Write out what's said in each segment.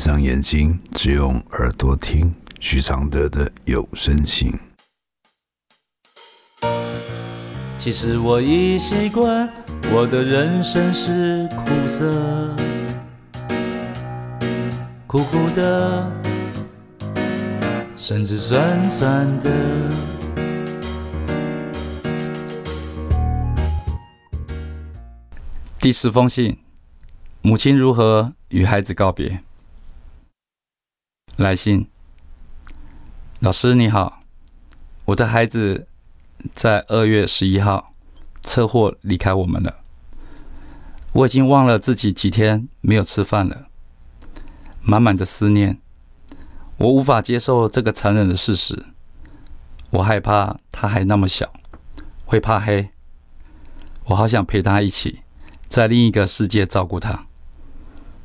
上眼睛，只用耳朵听许常德的有声信。其实我已习惯，我的人生是苦涩，苦苦的，甚至酸酸的。第十封信，母亲如何与孩子告别？来信，老师你好，我的孩子在二月十一号车祸离开我们了。我已经忘了自己几天没有吃饭了，满满的思念，我无法接受这个残忍的事实。我害怕他还那么小，会怕黑。我好想陪他一起。在另一个世界照顾他，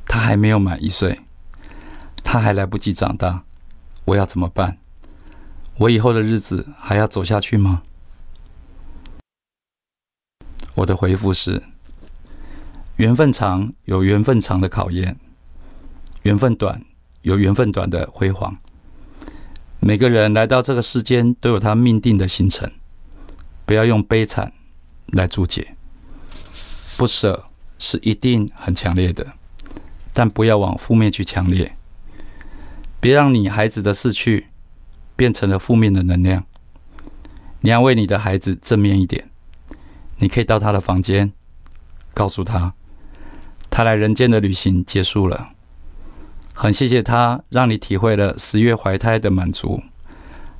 他还没有满一岁，他还来不及长大，我要怎么办？我以后的日子还要走下去吗？我的回复是：缘分长有缘分长的考验，缘分短有缘分短的辉煌。每个人来到这个世间都有他命定的行程，不要用悲惨来注解。不舍是一定很强烈的，但不要往负面去强烈。别让你孩子的逝去变成了负面的能量。你要为你的孩子正面一点。你可以到他的房间，告诉他，他来人间的旅行结束了。很谢谢他，让你体会了十月怀胎的满足，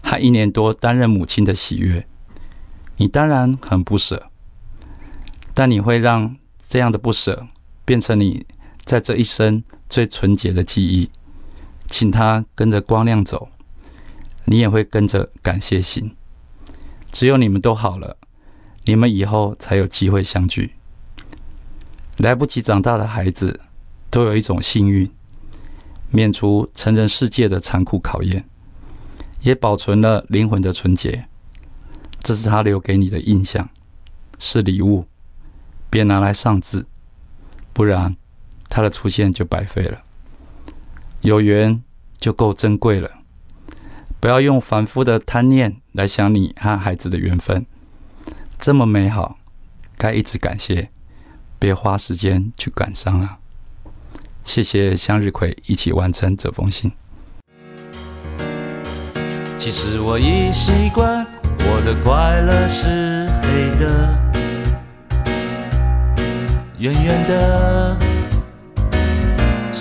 和一年多担任母亲的喜悦。你当然很不舍。但你会让这样的不舍变成你在这一生最纯洁的记忆，请他跟着光亮走，你也会跟着感谢心。只有你们都好了，你们以后才有机会相聚。来不及长大的孩子都有一种幸运，免除成人世界的残酷考验，也保存了灵魂的纯洁。这是他留给你的印象，是礼物。别拿来上字，不然他的出现就白费了。有缘就够珍贵了，不要用凡夫的贪念来想你和孩子的缘分，这么美好，该一直感谢，别花时间去感伤啊！谢谢向日葵一起完成这封信。其实我已习惯，我的快乐是黑的。远远的，